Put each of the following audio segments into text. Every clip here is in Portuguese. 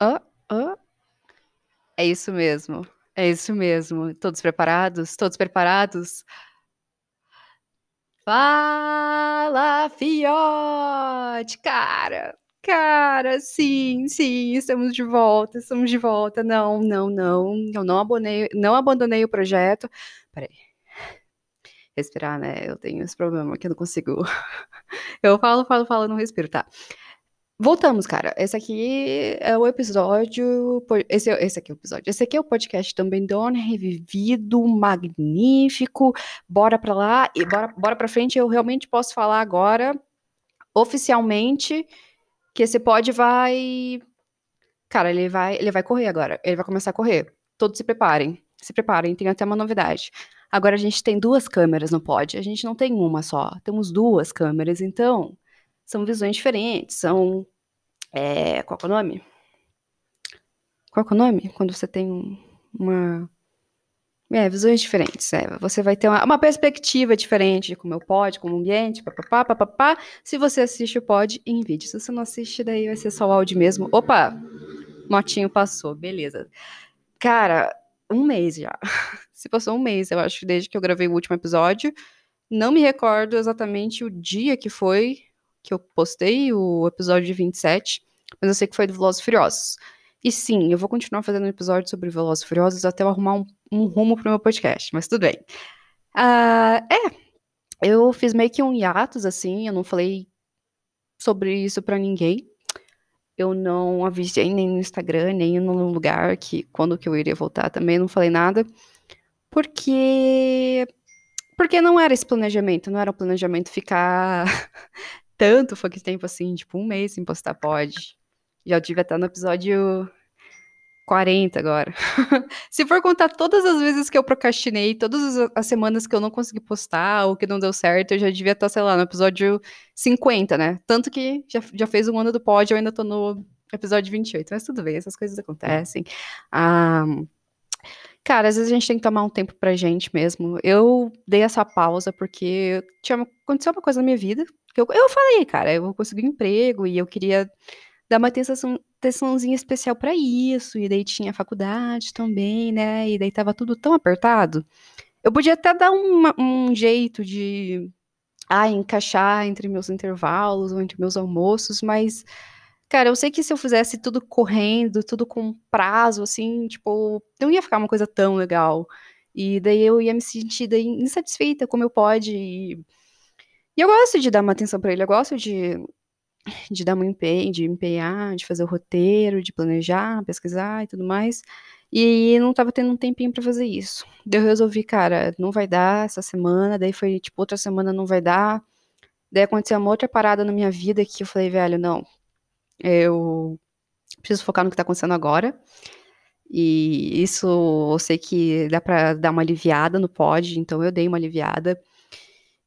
Oh, oh. É isso mesmo. É isso mesmo. Todos preparados? Todos preparados? Fala, fiote! Cara, cara, sim, sim, estamos de volta, estamos de volta. Não, não, não, eu não abandonei, não abandonei o projeto. Peraí. Respirar, né? Eu tenho esse problema que eu não consigo. Eu falo, falo, falo, não respiro, tá? Voltamos, cara. Esse aqui é o episódio. Esse, esse aqui é o episódio. Esse aqui é o podcast também Dona Revivido, magnífico. Bora pra lá e bora, bora pra frente. Eu realmente posso falar agora, oficialmente, que esse pod vai. Cara, ele vai, ele vai correr agora. Ele vai começar a correr. Todos se preparem. Se preparem, tem até uma novidade. Agora a gente tem duas câmeras no pod. A gente não tem uma só. Temos duas câmeras, então são visões diferentes, são. É, qual é o nome? Qual é o nome? Quando você tem uma. É, visões diferentes. É, você vai ter uma, uma, perspectiva diferente de como eu pode, como ambiente, papapá, papapá. Se você assiste o pod em vídeo. Se você não assiste, daí vai ser só o áudio mesmo. Opa! Motinho passou, beleza. Cara, um mês já. Se passou um mês, eu acho, desde que eu gravei o último episódio. Não me recordo exatamente o dia que foi, que eu postei, o episódio 27, mas eu sei que foi do Velozes Furiosos. E sim, eu vou continuar fazendo um episódio sobre Velozes Furiosos até eu arrumar um, um rumo pro meu podcast, mas tudo bem. Uh, é, eu fiz meio que um hiatus, assim, eu não falei sobre isso para ninguém. Eu não avisei nem no Instagram, nem no lugar que quando que eu iria voltar também, não falei nada. Porque porque não era esse planejamento, não era o um planejamento ficar tanto foi que tempo assim, tipo, um mês sem postar pod. Já devia estar no episódio 40 agora. Se for contar todas as vezes que eu procrastinei, todas as semanas que eu não consegui postar ou que não deu certo, eu já devia estar, sei lá, no episódio 50, né? Tanto que já, já fez um ano do pod, eu ainda tô no episódio 28. Mas tudo bem, essas coisas acontecem. Ah, Cara, às vezes a gente tem que tomar um tempo pra gente mesmo. Eu dei essa pausa porque tinha, aconteceu uma coisa na minha vida. Que eu, eu falei, cara, eu vou conseguir um emprego e eu queria dar uma atenção, atençãozinha especial para isso. E daí tinha faculdade também, né? E daí tava tudo tão apertado. Eu podia até dar uma, um jeito de ah, encaixar entre meus intervalos ou entre meus almoços, mas Cara, eu sei que se eu fizesse tudo correndo, tudo com prazo, assim, tipo, não ia ficar uma coisa tão legal. E daí eu ia me sentir daí insatisfeita como eu pode. E, e eu gosto de dar uma atenção para ele, eu gosto de, de dar um empenho, de empenhar, de fazer o roteiro, de planejar, pesquisar e tudo mais. E não tava tendo um tempinho para fazer isso. Daí eu resolvi, cara, não vai dar essa semana, daí foi tipo, outra semana não vai dar. Daí aconteceu uma outra parada na minha vida que eu falei, velho, não, eu preciso focar no que está acontecendo agora. E isso eu sei que dá para dar uma aliviada no pod, então eu dei uma aliviada.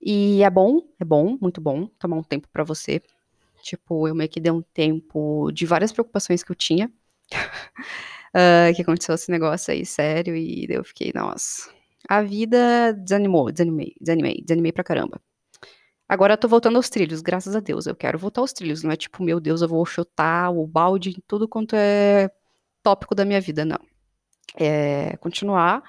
E é bom, é bom, muito bom tomar um tempo para você. Tipo, eu meio que dei um tempo de várias preocupações que eu tinha. uh, que aconteceu esse negócio aí, sério, e eu fiquei, nossa. A vida desanimou, desanimei, desanimei, desanimei pra caramba. Agora eu tô voltando aos trilhos, graças a Deus. Eu quero voltar aos trilhos. Não é tipo, meu Deus, eu vou chutar o balde em tudo quanto é tópico da minha vida, não. É continuar.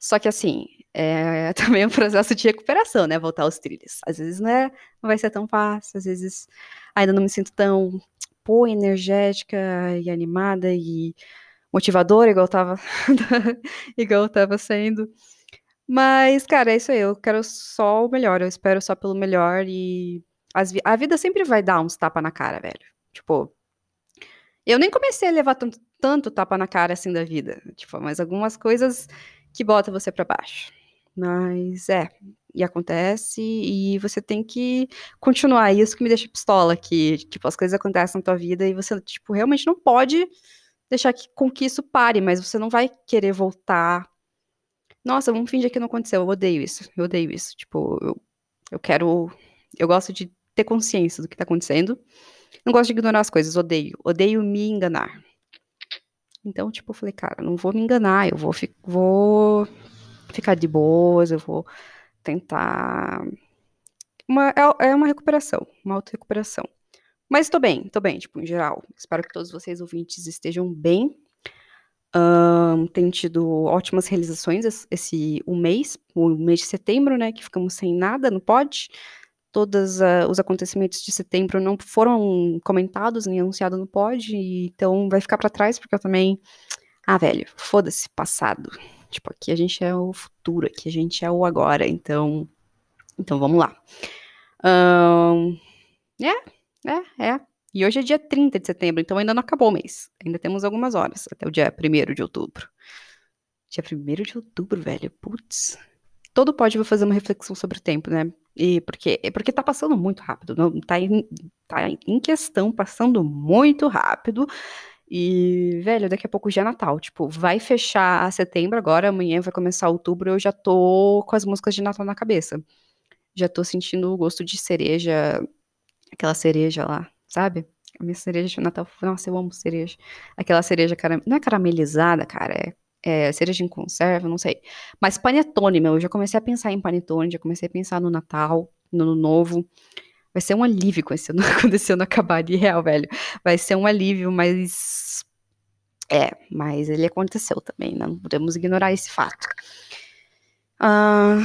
Só que assim, é também um processo de recuperação, né? Voltar aos trilhos. Às vezes né, não vai ser tão fácil, às vezes ainda não me sinto tão, pô, energética e animada e motivadora, igual tava, igual tava sendo. Mas, cara, é isso aí. Eu quero só o melhor. Eu espero só pelo melhor. E vi a vida sempre vai dar uns tapa na cara, velho. Tipo, eu nem comecei a levar tanto, tanto tapa na cara assim da vida. Tipo, mas algumas coisas que botam você para baixo. Mas é, e acontece, e você tem que continuar. Isso que me deixa pistola, que, tipo, as coisas acontecem na tua vida e você, tipo, realmente não pode deixar que, com que isso pare, mas você não vai querer voltar nossa, vamos fingir que não aconteceu. Eu odeio isso. Eu odeio isso. Tipo, eu, eu quero. Eu gosto de ter consciência do que tá acontecendo. Não gosto de ignorar as coisas. Odeio. Odeio me enganar. Então, tipo, eu falei, cara, não vou me enganar. Eu vou. Vou. Ficar de boas, eu vou tentar. Uma, é, é uma recuperação, uma auto-recuperação. Mas tô bem, tô bem, tipo, em geral. Espero que todos vocês ouvintes estejam bem. Um, tido ótimas realizações esse, um mês, o mês de setembro, né? Que ficamos sem nada no pod. Todos uh, os acontecimentos de setembro não foram comentados nem anunciados no pod, então vai ficar para trás, porque eu também. Ah, velho, foda-se, passado. Tipo, aqui a gente é o futuro, aqui a gente é o agora, então. Então vamos lá. Um, é, é, é. E hoje é dia 30 de setembro, então ainda não acabou o mês. Ainda temos algumas horas, até o dia 1 de outubro. Dia 1 de outubro, velho. Putz. Todo pode vou fazer uma reflexão sobre o tempo, né? E porque, porque tá passando muito rápido. Não, tá, em, tá em questão, passando muito rápido. E, velho, daqui a pouco já é Natal. Tipo, vai fechar setembro agora, amanhã vai começar outubro, eu já tô com as músicas de Natal na cabeça. Já tô sentindo o gosto de cereja, aquela cereja lá, sabe? A minha cereja de Natal, nossa, eu amo cereja. Aquela cereja, cara, não é caramelizada, cara, é, é cereja em conserva, não sei. Mas panetone, meu, eu já comecei a pensar em panetone, já comecei a pensar no Natal, no Ano Novo. Vai ser um alívio quando esse ano, quando esse ano acabar de real, velho. Vai ser um alívio, mas. É, mas ele aconteceu também, não podemos ignorar esse fato. Ah,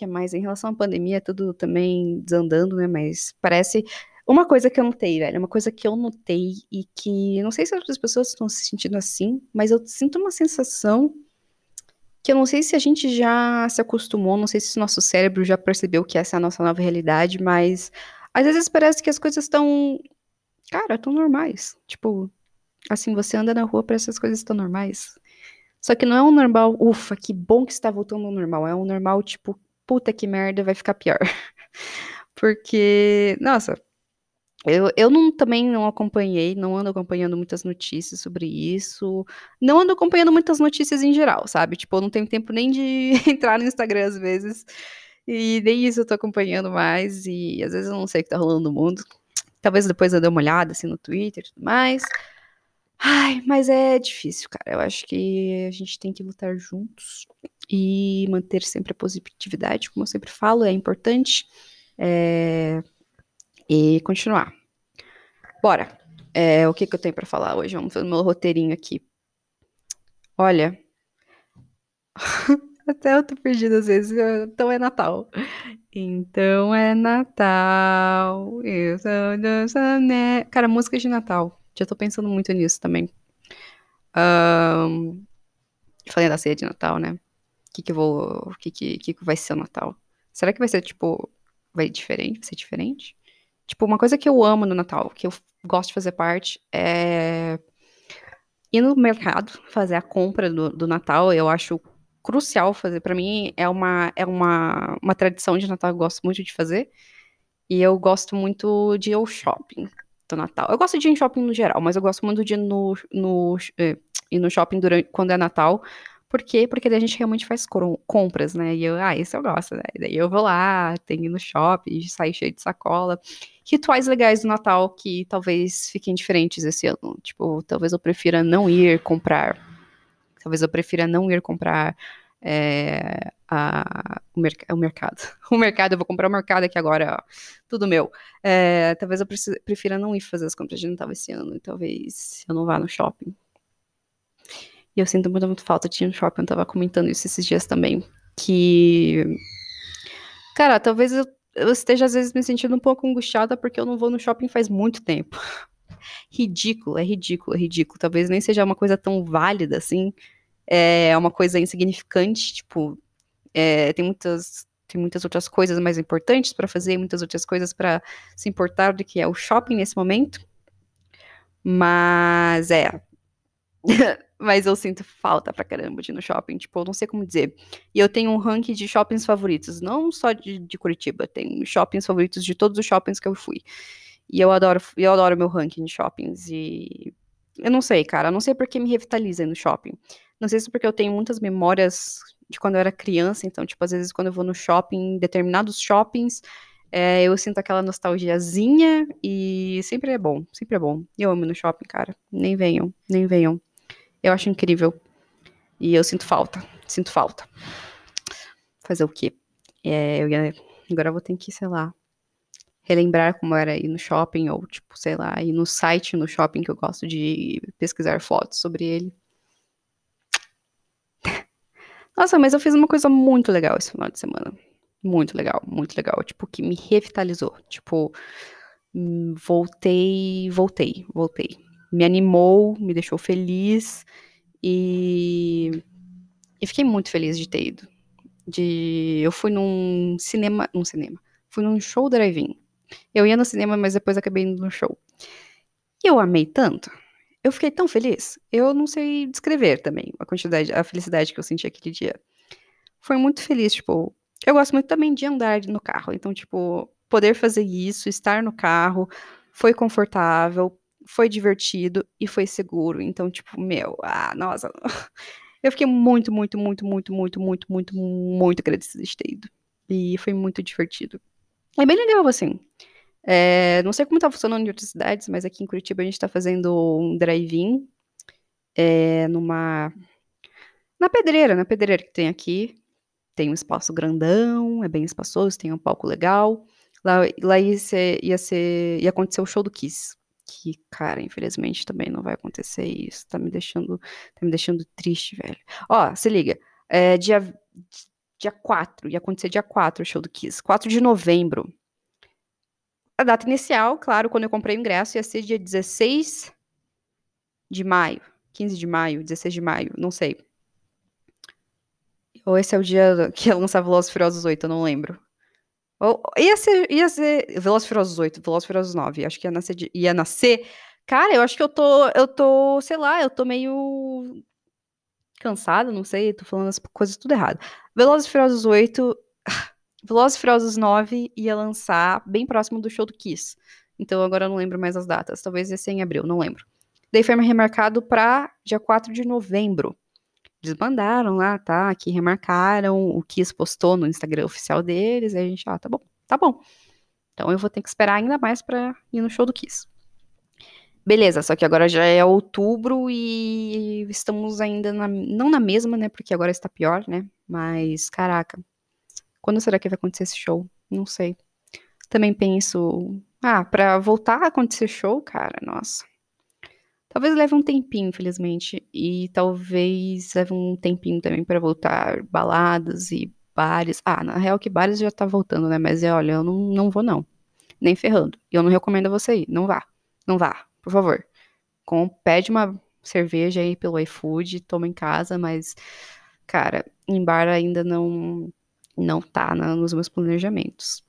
que mais? Em relação à pandemia, tudo também desandando, né? Mas parece. Uma coisa que eu notei, velho, uma coisa que eu notei e que não sei se outras pessoas estão se sentindo assim, mas eu sinto uma sensação que eu não sei se a gente já se acostumou, não sei se o nosso cérebro já percebeu que essa é a nossa nova realidade, mas às vezes parece que as coisas estão, cara, tão normais. Tipo, assim, você anda na rua, parece que as coisas estão normais. Só que não é um normal, ufa, que bom que está voltando ao normal. É um normal, tipo, puta que merda, vai ficar pior. Porque, nossa, eu, eu não, também não acompanhei, não ando acompanhando muitas notícias sobre isso. Não ando acompanhando muitas notícias em geral, sabe? Tipo, eu não tenho tempo nem de entrar no Instagram às vezes. E nem isso eu tô acompanhando mais. E às vezes eu não sei o que tá rolando no mundo. Talvez depois eu dê uma olhada assim no Twitter e tudo mais. Ai, mas é difícil, cara. Eu acho que a gente tem que lutar juntos e manter sempre a positividade, como eu sempre falo, é importante. É e continuar. Bora. É, o que, que eu tenho para falar hoje? Vamos fazer meu roteirinho aqui. Olha. Até eu tô perdida às vezes. Então é Natal. Então é Natal. Eu sou né? Cara, música de Natal. Já tô pensando muito nisso também. Um, falei da ceia de Natal, né? O que que vou. O que que, que que vai ser o Natal? Será que vai ser tipo. Vai diferente? Vai ser diferente? Tipo, uma coisa que eu amo no Natal, que eu gosto de fazer parte, é ir no mercado, fazer a compra do, do Natal. Eu acho crucial fazer. Para mim, é uma, é uma, uma tradição de Natal que eu gosto muito de fazer. E eu gosto muito de ir ao shopping do Natal. Eu gosto de ir em shopping no geral, mas eu gosto muito de ir no, no, eh, ir no shopping durante, quando é Natal, por quê? Porque daí a gente realmente faz compras, né? E eu, ah, isso eu gosto, né? Daí eu vou lá, tenho no shopping, sair cheio de sacola. Rituais legais do Natal que talvez fiquem diferentes esse ano. Tipo, talvez eu prefira não ir comprar. Talvez eu prefira não ir comprar é, a, o, o, mercado. O mercado, eu vou comprar o mercado aqui agora, ó, tudo meu. É, talvez eu prefira não ir fazer as compras de Natal esse ano. Talvez eu não vá no shopping. E eu sinto muito, muito falta de um shopping. Eu tava comentando isso esses dias também. Que. Cara, talvez eu, eu esteja às vezes me sentindo um pouco angustiada porque eu não vou no shopping faz muito tempo. ridículo, é ridículo, é ridículo. Talvez nem seja uma coisa tão válida assim. É uma coisa insignificante, tipo. É, tem muitas tem muitas outras coisas mais importantes para fazer, muitas outras coisas para se importar do que é o shopping nesse momento. Mas é, Mas eu sinto falta pra caramba de ir no shopping. Tipo, eu não sei como dizer. E eu tenho um ranking de shoppings favoritos. Não só de, de Curitiba. Tenho shoppings favoritos de todos os shoppings que eu fui. E eu adoro, eu adoro meu ranking de shoppings. E. Eu não sei, cara. Eu não sei porque me revitaliza no shopping. Não sei se porque eu tenho muitas memórias de quando eu era criança. Então, tipo, às vezes quando eu vou no shopping, determinados shoppings, é, eu sinto aquela nostalgiazinha. E sempre é bom. Sempre é bom. Eu amo no shopping, cara. Nem venham, nem venham. Eu acho incrível. E eu sinto falta. Sinto falta. fazer o quê? É, agora eu vou ter que, sei lá, relembrar como era ir no shopping, ou, tipo, sei lá, ir no site no shopping que eu gosto de pesquisar fotos sobre ele. Nossa, mas eu fiz uma coisa muito legal esse final de semana. Muito legal, muito legal. Tipo, que me revitalizou. Tipo, hum, voltei, voltei, voltei. Me animou, me deixou feliz e, e fiquei muito feliz de ter ido. De, eu fui num cinema, num cinema, fui num show drive-in. Eu ia no cinema, mas depois acabei indo no show. E eu amei tanto. Eu fiquei tão feliz. Eu não sei descrever também a quantidade, a felicidade que eu senti aquele dia. Foi muito feliz, tipo, eu gosto muito também de andar no carro. Então, tipo, poder fazer isso, estar no carro, foi confortável, foi divertido e foi seguro. Então, tipo, meu, ah, nossa. Eu fiquei muito, muito, muito, muito, muito, muito, muito, muito agradecida de ter ido. E foi muito divertido. É bem legal, assim. É, não sei como tá funcionando em outras cidades, mas aqui em Curitiba a gente tá fazendo um drive-in é, numa. Na pedreira, na pedreira que tem aqui tem um espaço grandão, é bem espaçoso, tem um palco legal. Lá, lá ia, ser, ia, ser, ia acontecer o show do Kiss. Que, cara, infelizmente também não vai acontecer isso. Tá me deixando, tá me deixando triste, velho. Ó, se liga. É, dia, dia 4, ia acontecer dia 4 o show do Kiss. 4 de novembro. A data inicial, claro, quando eu comprei o ingresso, ia ser dia 16 de maio. 15 de maio, 16 de maio, não sei. Ou esse é o dia que ia lançar Velozes Furiosos 8, eu não lembro. Ou, ia ser, ia ser Velozes Furiosos 8, Velozes Furiosos 9, acho que ia nascer, ia nascer. Cara, eu acho que eu tô, eu tô, sei lá, eu tô meio cansada, não sei, tô falando as coisas tudo errado. Velozes Furiosos 8, Velozes Furiosos 9 ia lançar bem próximo do show do Kiss. Então agora eu não lembro mais as datas, talvez ia ser em abril, não lembro. Daí foi remarcado pra dia 4 de novembro desbandaram lá, tá? Que remarcaram, o Kiss postou no Instagram oficial deles, aí a gente, ah, tá bom, tá bom. Então eu vou ter que esperar ainda mais pra ir no show do Kiss. Beleza, só que agora já é outubro e estamos ainda na, não na mesma, né? Porque agora está pior, né? Mas, caraca, quando será que vai acontecer esse show? Não sei. Também penso, ah, pra voltar a acontecer show, cara, nossa. Talvez leve um tempinho, infelizmente, e talvez leve um tempinho também para voltar baladas e bares. Ah, na real que bares já tá voltando, né? Mas olha, eu não, não vou não. Nem ferrando. E eu não recomendo você ir. Não vá. Não vá, por favor. Com, pede uma cerveja aí pelo iFood, toma em casa, mas, cara, em bar ainda não, não tá na, nos meus planejamentos.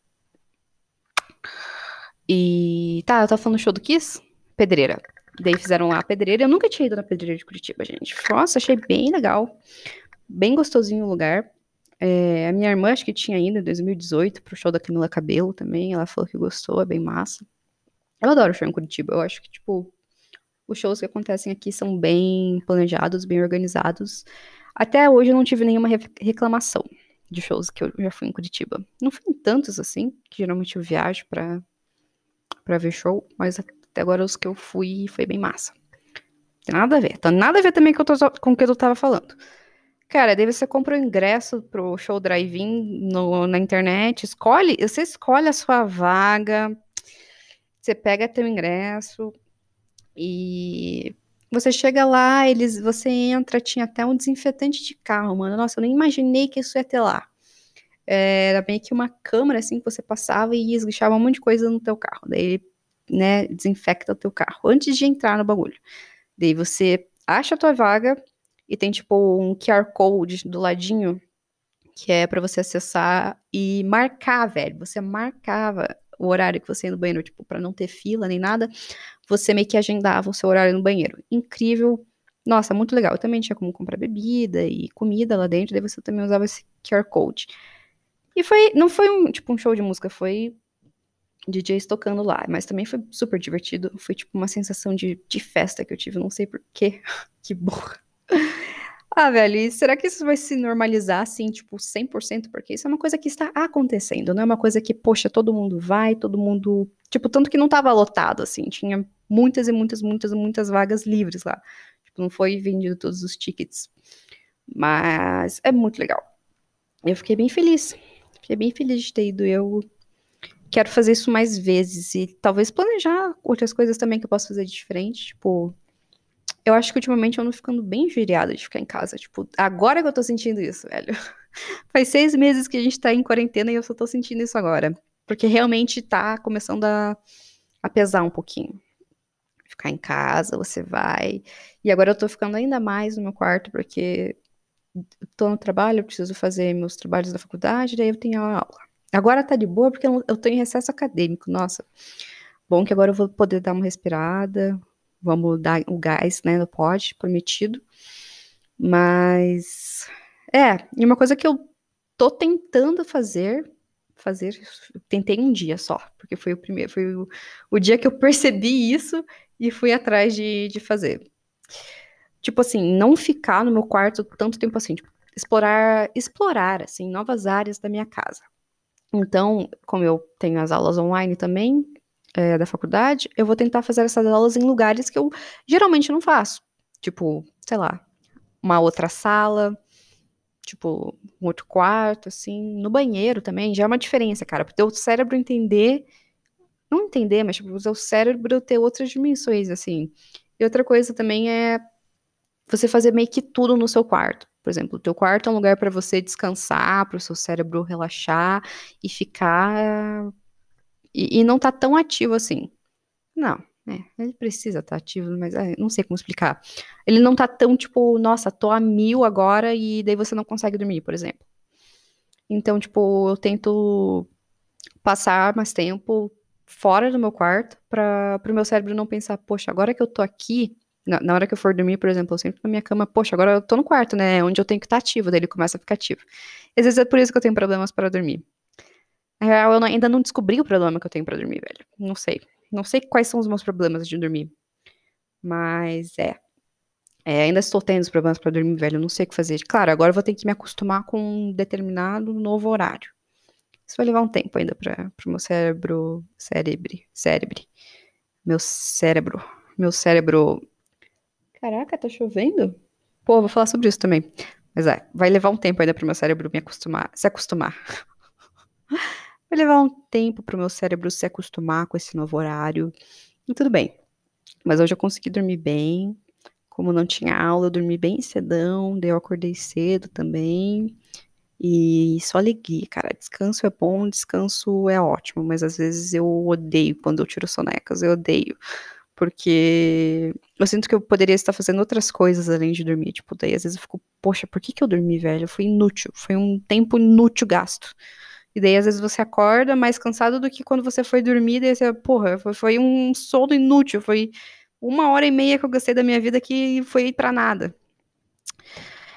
E tá, eu tava falando do show do Kiss? Pedreira. Daí fizeram lá a pedreira. Eu nunca tinha ido na pedreira de Curitiba, gente. Nossa, achei bem legal. Bem gostosinho o lugar. É, a minha irmã, acho que tinha ido em 2018 pro show da Camila Cabelo também. Ela falou que gostou, é bem massa. Eu adoro show em Curitiba. Eu acho que, tipo, os shows que acontecem aqui são bem planejados, bem organizados. Até hoje eu não tive nenhuma reclamação de shows que eu já fui em Curitiba. Não fui em tantos assim, que geralmente eu viajo pra ver show, mas até agora os que eu fui foi bem massa. Tem nada a ver. Tem nada a ver também com, com o que eu tava falando. Cara, daí você compra o ingresso pro show drive-in na internet, escolhe, você escolhe a sua vaga, você pega teu ingresso e você chega lá, eles, você entra, tinha até um desinfetante de carro, mano. Nossa, eu nem imaginei que isso ia ter lá. Era meio que uma câmera assim que você passava e esguichava um monte de coisa no teu carro. Daí né, desinfecta o teu carro antes de entrar no bagulho. Daí você acha a tua vaga e tem tipo um QR Code do ladinho que é para você acessar e marcar, velho. Você marcava o horário que você ia no banheiro, tipo, para não ter fila nem nada, você meio que agendava o seu horário no banheiro. Incrível. Nossa, muito legal. Eu também tinha como comprar bebida e comida lá dentro, daí você também usava esse QR Code. E foi, não foi um, tipo, um show de música, foi DJs tocando lá, mas também foi super divertido. Foi tipo uma sensação de, de festa que eu tive, não sei porquê. que burra. Ah, velho, e será que isso vai se normalizar assim, tipo, 100%? Porque isso é uma coisa que está acontecendo, não é uma coisa que, poxa, todo mundo vai, todo mundo. Tipo, tanto que não tava lotado, assim, tinha muitas e muitas, muitas, muitas vagas livres lá. Tipo, não foi vendido todos os tickets. Mas é muito legal. Eu fiquei bem feliz. Fiquei bem feliz de ter ido. Eu quero fazer isso mais vezes e talvez planejar outras coisas também que eu posso fazer de diferente. Tipo, eu acho que ultimamente eu ando ficando bem injuriada de ficar em casa. Tipo, agora que eu tô sentindo isso, velho. Faz seis meses que a gente tá em quarentena e eu só tô sentindo isso agora. Porque realmente tá começando a, a pesar um pouquinho. Ficar em casa, você vai. E agora eu tô ficando ainda mais no meu quarto, porque tô no trabalho, preciso fazer meus trabalhos da faculdade, daí eu tenho aula. Agora tá de boa porque eu tô em recesso acadêmico, nossa. Bom que agora eu vou poder dar uma respirada, vamos dar o gás, né, no pod, prometido. Mas, é, e uma coisa que eu tô tentando fazer, fazer, tentei um dia só, porque foi o primeiro, foi o, o dia que eu percebi isso e fui atrás de, de fazer. Tipo assim, não ficar no meu quarto tanto tempo assim, tipo, explorar, explorar, assim, novas áreas da minha casa. Então, como eu tenho as aulas online também, é, da faculdade, eu vou tentar fazer essas aulas em lugares que eu geralmente não faço. Tipo, sei lá, uma outra sala, tipo, um outro quarto, assim, no banheiro também, já é uma diferença, cara, pro teu cérebro entender, não entender, mas tipo, o cérebro ter outras dimensões, assim. E outra coisa também é você fazer meio que tudo no seu quarto. Por exemplo, o teu quarto é um lugar para você descansar, para o seu cérebro relaxar e ficar e, e não tá tão ativo assim. Não, é, ele precisa estar tá ativo, mas é, não sei como explicar. Ele não tá tão tipo, nossa, tô a mil agora e daí você não consegue dormir, por exemplo. Então, tipo, eu tento passar mais tempo fora do meu quarto para o meu cérebro não pensar, poxa, agora que eu tô aqui, na, na, hora que eu for dormir, por exemplo, eu sempre na minha cama, poxa, agora eu tô no quarto, né? Onde eu tenho que estar tá ativo, daí ele começa a ficar ativo. Às vezes é por isso que eu tenho problemas para dormir. Na real, eu ainda não descobri o problema que eu tenho para dormir, velho. Não sei. Não sei quais são os meus problemas de dormir. Mas é. é ainda estou tendo os problemas para dormir, velho. Não sei o que fazer. Claro, agora eu vou ter que me acostumar com um determinado novo horário. Isso vai levar um tempo ainda para o meu cérebro. Cérebre. Cérebre. Meu cérebro. Meu cérebro. Caraca, tá chovendo? Pô, vou falar sobre isso também. Mas é, vai levar um tempo ainda pro meu cérebro me acostumar, se acostumar. Vai levar um tempo para o meu cérebro se acostumar com esse novo horário. E tudo bem. Mas hoje eu consegui dormir bem. Como não tinha aula, eu dormi bem cedão. Daí eu acordei cedo também. E só alegria, cara. Descanso é bom, descanso é ótimo. Mas às vezes eu odeio quando eu tiro sonecas. Eu odeio. Porque eu sinto que eu poderia estar fazendo outras coisas além de dormir. Tipo, daí às vezes eu fico, poxa, por que, que eu dormi, velho? Foi inútil. Foi um tempo inútil gasto. E daí, às vezes, você acorda mais cansado do que quando você foi dormir, daí você, porra, foi, foi um sono inútil, foi uma hora e meia que eu gastei da minha vida que foi para nada.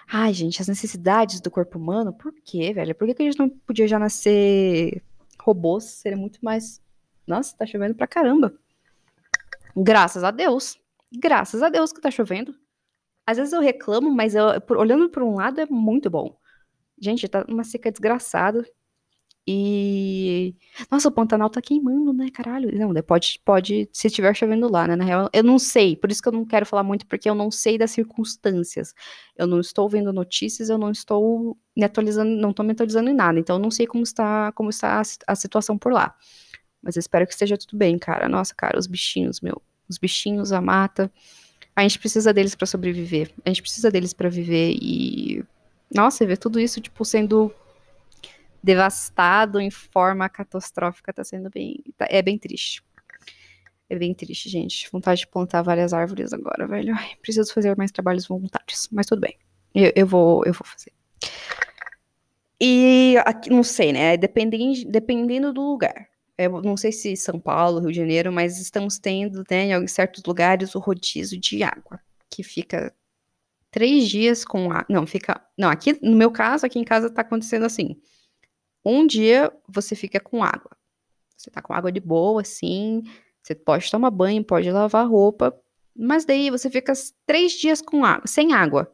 Ai, gente, as necessidades do corpo humano, por quê, velho? Por que, que a gente não podia já nascer robôs? Seria muito mais. Nossa, tá chovendo pra caramba. Graças a Deus. Graças a Deus que tá chovendo. Às vezes eu reclamo, mas eu, olhando por um lado é muito bom. Gente, tá uma seca desgraçada. E. Nossa, o Pantanal tá queimando, né, caralho? Não, pode, pode, se estiver chovendo lá, né? Na real, eu não sei, por isso que eu não quero falar muito, porque eu não sei das circunstâncias. Eu não estou vendo notícias, eu não estou me atualizando, não estou me atualizando em nada, então eu não sei como está, como está a, a situação por lá. Mas eu espero que esteja tudo bem, cara. Nossa, cara, os bichinhos, meu. Os bichinhos, a mata. A gente precisa deles para sobreviver. A gente precisa deles para viver e. Nossa, ver tudo isso, tipo, sendo devastado em forma catastrófica, tá sendo bem. Tá, é bem triste. É bem triste, gente. Vontade de plantar várias árvores agora, velho. Ai, preciso fazer mais trabalhos voluntários. Mas tudo bem. Eu, eu vou, eu vou fazer. E aqui, não sei, né? Dependendo, dependendo do lugar. Eu não sei se São Paulo, Rio de Janeiro, mas estamos tendo, né, em certos lugares, o rodízio de água, que fica três dias com água. Não, fica. Não, aqui, no meu caso, aqui em casa tá acontecendo assim. Um dia você fica com água. Você tá com água de boa, assim. Você pode tomar banho, pode lavar roupa. Mas daí você fica três dias com água, sem água.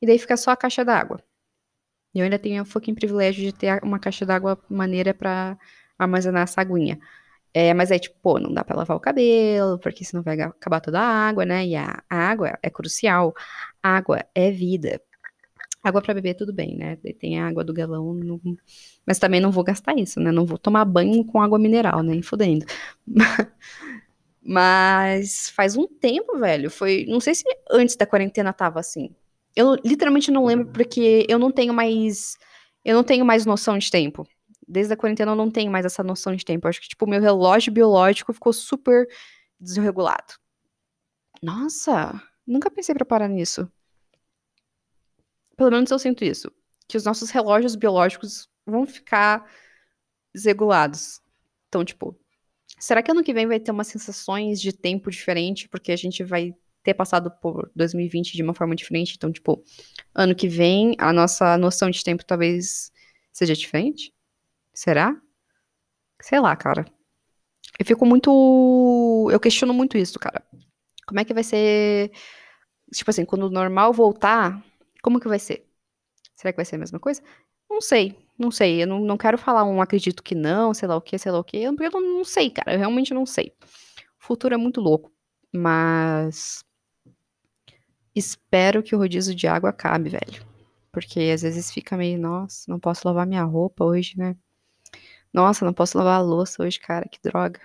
E daí fica só a caixa d'água. E eu ainda tenho o fucking privilégio de ter uma caixa d'água maneira para armazenar essa aguinha. É, mas aí, tipo, pô, não dá pra lavar o cabelo, porque senão vai acabar toda a água, né? E a, água é crucial. água é vida. Água para beber, tudo bem, né? Tem a água do galão, não... mas também não vou gastar isso, né? Não vou tomar banho com água mineral, né? Fudendo. Mas faz um tempo, velho. Foi. Não sei se antes da quarentena tava assim. Eu literalmente não lembro porque eu não tenho mais. Eu não tenho mais noção de tempo. Desde a quarentena eu não tenho mais essa noção de tempo. Eu acho que, tipo, o meu relógio biológico ficou super desregulado. Nossa, nunca pensei pra parar nisso. Pelo menos eu sinto isso. Que os nossos relógios biológicos vão ficar desregulados. Então, tipo, será que ano que vem vai ter umas sensações de tempo diferente? Porque a gente vai ter passado por 2020 de uma forma diferente. Então, tipo, ano que vem a nossa noção de tempo talvez seja diferente? Será? Sei lá, cara. Eu fico muito. Eu questiono muito isso, cara. Como é que vai ser. Tipo assim, quando o normal voltar, como que vai ser? Será que vai ser a mesma coisa? Não sei, não sei. Eu não, não quero falar um acredito que não, sei lá o que, sei lá o que. Eu, eu não sei, cara. Eu realmente não sei. O futuro é muito louco. Mas. Espero que o rodízio de água acabe, velho. Porque às vezes fica meio, nossa, não posso lavar minha roupa hoje, né? Nossa, não posso lavar a louça hoje, cara, que droga.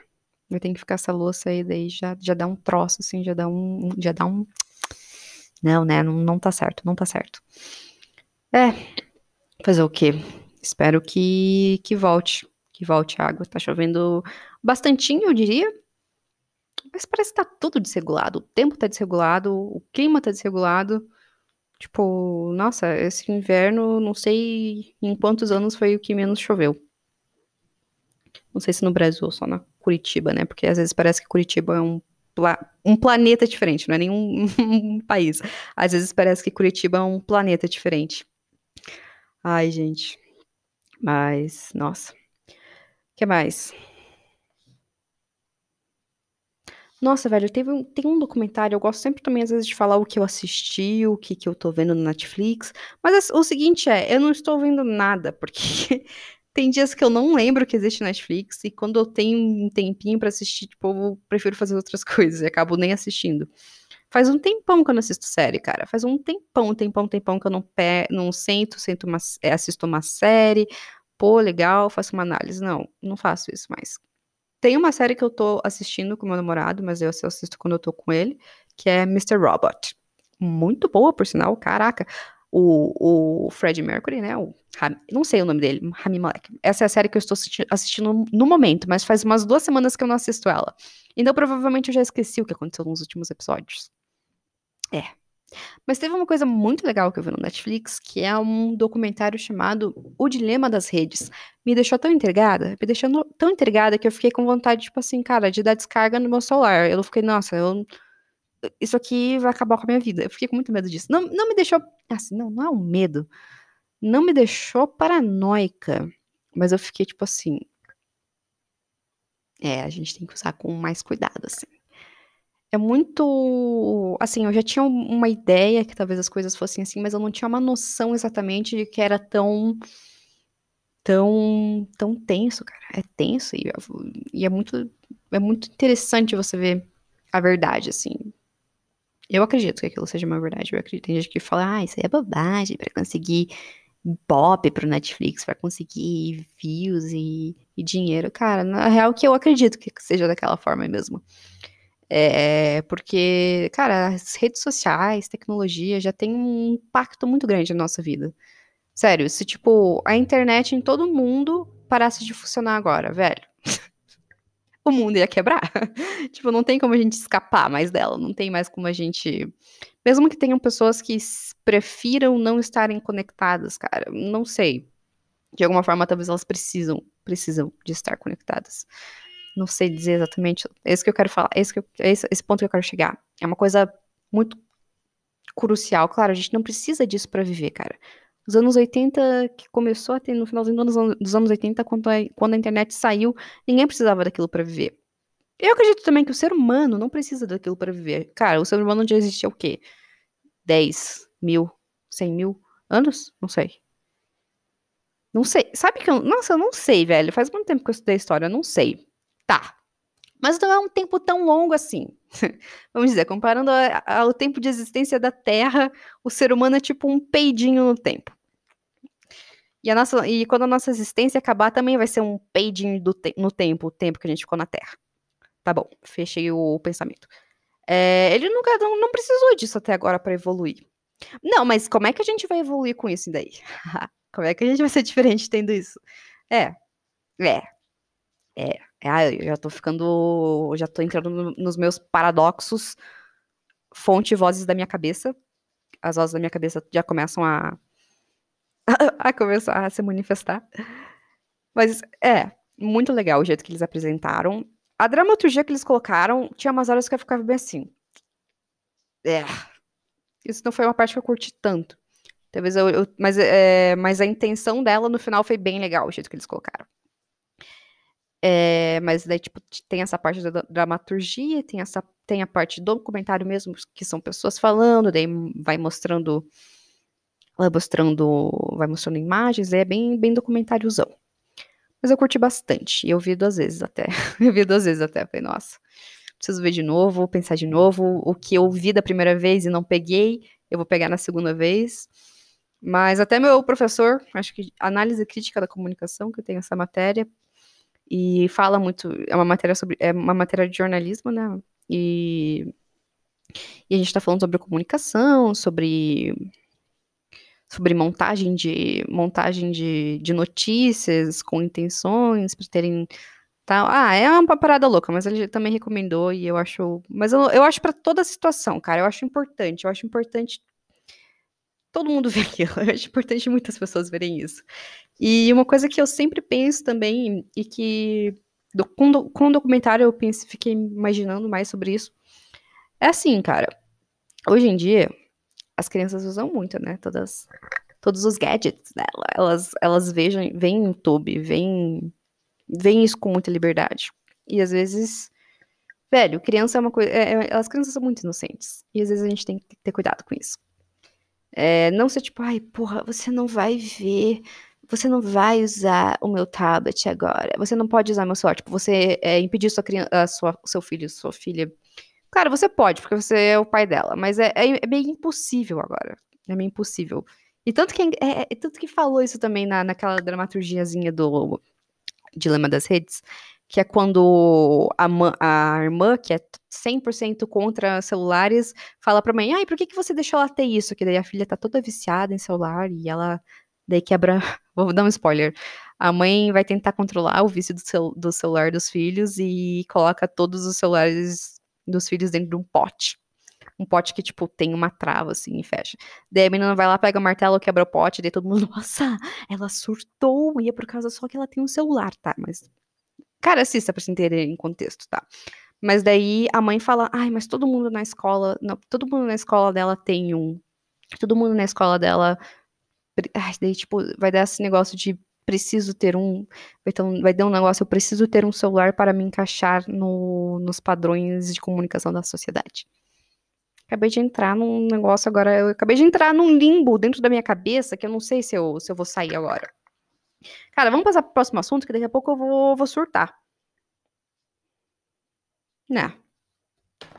Eu tenho que ficar essa louça aí, daí já, já dá um troço, assim, já dá um. Já dá um. Não, né? Não, não tá certo, não tá certo. É. Fazer o quê? Espero que, que volte. Que volte a água. Tá chovendo bastantinho, eu diria. Mas parece que tá tudo desregulado. O tempo tá desregulado, o clima tá desregulado. Tipo, nossa, esse inverno, não sei em quantos anos foi o que menos choveu. Não sei se no Brasil ou só na Curitiba, né? Porque às vezes parece que Curitiba é um, pla um planeta diferente, não é nenhum um país. Às vezes parece que Curitiba é um planeta diferente. Ai, gente. Mas, nossa. O que mais? Nossa, velho, teve um, tem um documentário, eu gosto sempre também, às vezes, de falar o que eu assisti, o que, que eu tô vendo no Netflix. Mas o seguinte é, eu não estou vendo nada, porque tem dias que eu não lembro que existe Netflix, e quando eu tenho um tempinho para assistir, tipo, eu prefiro fazer outras coisas e acabo nem assistindo. Faz um tempão que eu não assisto série, cara. Faz um tempão, tempão, tempão que eu não, pé, não sento, sento uma, é, assisto uma série. Pô, legal, faço uma análise. Não, não faço isso mais. Tem uma série que eu tô assistindo com meu namorado, mas eu assisto quando eu tô com ele, que é Mr. Robot. Muito boa, por sinal, caraca o, o Fred Mercury, né? O, não sei o nome dele, Rami Malek. Essa é a série que eu estou assistindo no momento, mas faz umas duas semanas que eu não assisto ela. Então provavelmente eu já esqueci o que aconteceu nos últimos episódios. É. Mas teve uma coisa muito legal que eu vi no Netflix, que é um documentário chamado O Dilema das Redes. Me deixou tão intrigada, me deixou tão intrigada que eu fiquei com vontade, tipo assim, cara, de dar descarga no meu celular. Eu fiquei, nossa, eu isso aqui vai acabar com a minha vida. Eu fiquei com muito medo disso. Não, não me deixou. Assim, não, não é um medo. Não me deixou paranoica. Mas eu fiquei tipo assim. É, a gente tem que usar com mais cuidado, assim. É muito. Assim, eu já tinha uma ideia que talvez as coisas fossem assim, mas eu não tinha uma noção exatamente de que era tão. tão. tão tenso, cara. É tenso e, e é muito. É muito interessante você ver a verdade, assim. Eu acredito que aquilo seja uma verdade. Eu acredito. Tem gente que fala, ah, isso aí é bobagem para conseguir pop pro Netflix, para conseguir views e, e, dinheiro. Cara, na real que eu acredito que seja daquela forma mesmo. É, porque, cara, as redes sociais, tecnologia já tem um impacto muito grande na nossa vida. Sério, se tipo, a internet em todo mundo parasse de funcionar agora, velho o mundo ia quebrar. tipo, não tem como a gente escapar mais dela, não tem mais como a gente. Mesmo que tenham pessoas que prefiram não estarem conectadas, cara, não sei. De alguma forma, talvez elas precisam, precisam de estar conectadas. Não sei dizer exatamente. É isso que eu quero falar. É esse, que eu, é esse, esse ponto que eu quero chegar. É uma coisa muito crucial. Claro, a gente não precisa disso para viver, cara. Os anos 80, que começou a ter no finalzinho dos anos, dos anos 80, quando a, quando a internet saiu, ninguém precisava daquilo para viver. Eu acredito também que o ser humano não precisa daquilo para viver. Cara, o ser humano já existia o quê? 10 mil, 100 mil anos? Não sei. Não sei. Sabe que eu. Nossa, eu não sei, velho. Faz muito tempo que eu estudei história, eu não sei. Tá. Mas não é um tempo tão longo assim. Vamos dizer, comparando ao tempo de existência da Terra, o ser humano é tipo um peidinho no tempo. E, a nossa, e quando a nossa existência acabar, também vai ser um peidinho te no tempo, o tempo que a gente ficou na Terra. Tá bom, fechei o pensamento. É, ele nunca não, não precisou disso até agora para evoluir. Não, mas como é que a gente vai evoluir com isso daí? como é que a gente vai ser diferente tendo isso? É, é, é. Ah, eu já tô ficando. Já tô entrando no, nos meus paradoxos, fonte e vozes da minha cabeça. As vozes da minha cabeça já começam a. a começar a se manifestar. Mas é, muito legal o jeito que eles apresentaram. A dramaturgia que eles colocaram, tinha umas horas que eu ficava bem assim. É. Isso não foi uma parte que eu curti tanto. Talvez eu. eu mas, é, mas a intenção dela no final foi bem legal, o jeito que eles colocaram. É, mas daí, tipo, tem essa parte da dramaturgia, tem, essa, tem a parte do documentário mesmo, que são pessoas falando, daí vai mostrando. Vai mostrando. Vai mostrando imagens, é bem, bem documentáriozão. Mas eu curti bastante. Eu vi duas vezes até. eu vi duas vezes até. Falei, nossa, preciso ver de novo, pensar de novo. O que eu vi da primeira vez e não peguei, eu vou pegar na segunda vez. Mas até meu professor, acho que análise crítica da comunicação, que eu tenho essa matéria, e fala muito, é uma matéria sobre, é uma matéria de jornalismo, né? E, e a gente está falando sobre comunicação, sobre sobre montagem de montagem de, de notícias com intenções para terem tal. Ah, é uma parada louca, mas ele também recomendou e eu acho, mas eu, eu acho para toda a situação, cara, eu acho importante, eu acho importante todo mundo ver aquilo. Eu acho importante muitas pessoas verem isso. E uma coisa que eu sempre penso também, e que do, com, com o documentário eu pense, fiquei imaginando mais sobre isso, é assim, cara. Hoje em dia, as crianças usam muito, né? Todas, todos os gadgets dela. Elas, elas vejam, veem YouTube, veem, veem isso com muita liberdade. E às vezes, velho, criança é uma coisa. É, é, as crianças são muito inocentes. E às vezes a gente tem que ter cuidado com isso. É, não ser tipo, ai, porra, você não vai ver você não vai usar o meu tablet agora. Você não pode usar meu celular. Tipo, você é, impedir sua criança, a sua, seu filho, sua filha. Cara, você pode, porque você é o pai dela. Mas é, é, é meio impossível agora. É meio impossível. E tanto que, é, é tanto que falou isso também na, naquela dramaturgiazinha do Dilema das Redes, que é quando a, a irmã, que é 100% contra celulares, fala pra mãe, ai, por que, que você deixou ela ter isso? Que daí a filha tá toda viciada em celular e ela daí quebra Vou dar um spoiler. A mãe vai tentar controlar o vício do, cel do celular dos filhos e coloca todos os celulares dos filhos dentro de um pote. Um pote que, tipo, tem uma trava, assim, e fecha. Daí a menina vai lá, pega o martelo, quebra o pote, daí todo mundo, nossa, ela surtou, e é por causa só que ela tem um celular, tá? Mas, cara, assista pra se entender em contexto, tá? Mas daí a mãe fala, ai, mas todo mundo na escola, não, todo mundo na escola dela tem um. Todo mundo na escola dela Ai, daí, tipo, vai dar esse negócio de preciso ter um. Vai, ter um, negócio, eu preciso ter um celular para me encaixar no, nos padrões de comunicação da sociedade. Acabei de entrar num negócio agora. Eu acabei de entrar num limbo dentro da minha cabeça que eu não sei se eu, se eu vou sair agora. Cara, vamos passar pro próximo assunto, que daqui a pouco eu vou, vou surtar. Não.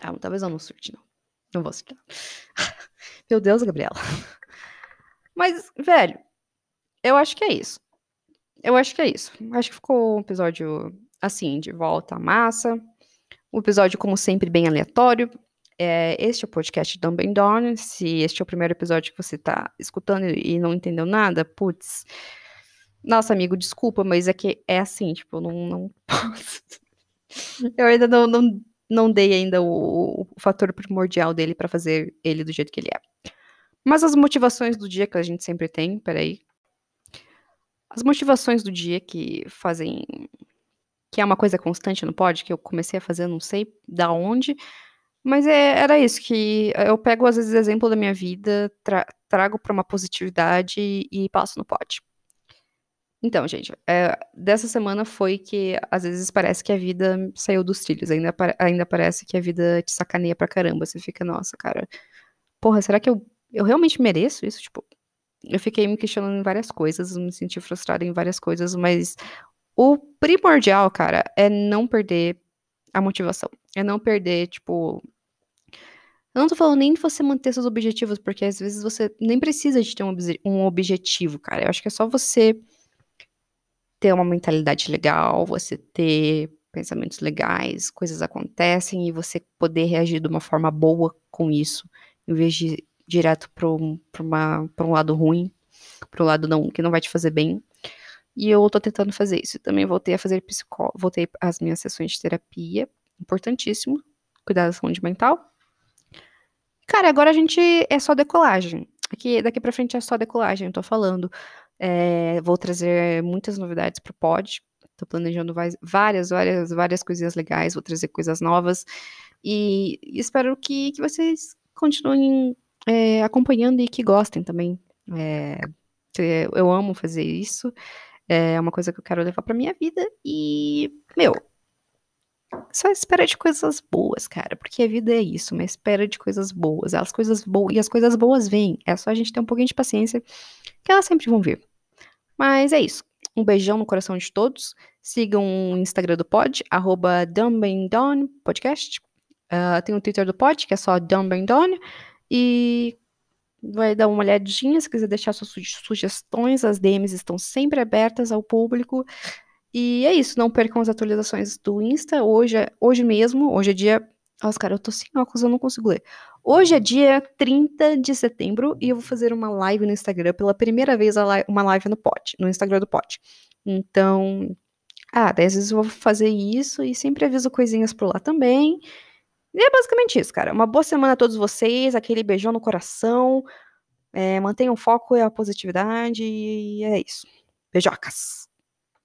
Ah, talvez eu não surte, não. Não vou surtar. Meu Deus, Gabriela. Mas, velho, eu acho que é isso. Eu acho que é isso. Acho que ficou um episódio, assim, de volta à massa. Um episódio, como sempre, bem aleatório. É, este é o podcast Dumb Dawn. Se este é o primeiro episódio que você está escutando e não entendeu nada, putz. Nossa, amigo, desculpa, mas é que é assim, tipo, eu não, não posso. Eu ainda não, não, não dei ainda o, o fator primordial dele para fazer ele do jeito que ele é. Mas as motivações do dia que a gente sempre tem, peraí. As motivações do dia que fazem. que é uma coisa constante no pod, que eu comecei a fazer, não sei da onde. Mas é, era isso, que eu pego às vezes exemplo da minha vida, tra trago para uma positividade e, passo no pod. Então, gente, é, dessa semana foi que às vezes parece que a vida saiu dos trilhos, ainda, ainda parece que a vida te sacaneia pra caramba. Você fica, nossa, cara, porra, será que eu eu realmente mereço isso? Tipo, eu fiquei me questionando em várias coisas, me senti frustrada em várias coisas, mas o primordial, cara, é não perder a motivação. É não perder, tipo. Eu não tô falando nem de você manter seus objetivos, porque às vezes você nem precisa de ter um, um objetivo, cara. Eu acho que é só você ter uma mentalidade legal, você ter pensamentos legais, coisas acontecem e você poder reagir de uma forma boa com isso, em vez de direto para um, um lado ruim, para um lado não, que não vai te fazer bem. E eu tô tentando fazer isso. Também voltei a fazer psicó, voltei às minhas sessões de terapia, importantíssimo, cuidar da saúde mental. Cara, agora a gente é só decolagem. Aqui, daqui pra frente é só decolagem, eu tô falando. É, vou trazer muitas novidades pro pod. Tô planejando várias, várias, várias coisinhas legais, vou trazer coisas novas. E espero que, que vocês continuem é, acompanhando e que gostem também. É, eu amo fazer isso. É uma coisa que eu quero levar pra minha vida. E, meu, só espera de coisas boas, cara, porque a vida é isso, uma espera de coisas boas. As coisas boas e as coisas boas vêm. É só a gente ter um pouquinho de paciência, que elas sempre vão vir. Mas é isso. Um beijão no coração de todos. Sigam o Instagram do pod, arroba Podcast. Ah, tem o Twitter do pod, que é só Dumbendon. E vai dar uma olhadinha se quiser deixar suas suge- sugestões. As DMs estão sempre abertas ao público. E é isso, não percam as atualizações do Insta. Hoje, é- hoje mesmo, hoje é dia. Nossa, cara, eu tô sem óculos, eu não consigo ler. Hoje é dia 30 de setembro e eu vou fazer uma live no Instagram, pela primeira vez uma live no pod, no Instagram do pod. Então, ah, às vezes eu vou fazer isso e sempre aviso coisinhas por lá também. E é basicamente isso, cara. Uma boa semana a todos vocês, aquele beijão no coração. É, mantenham o foco e a positividade, e é isso. Beijocas!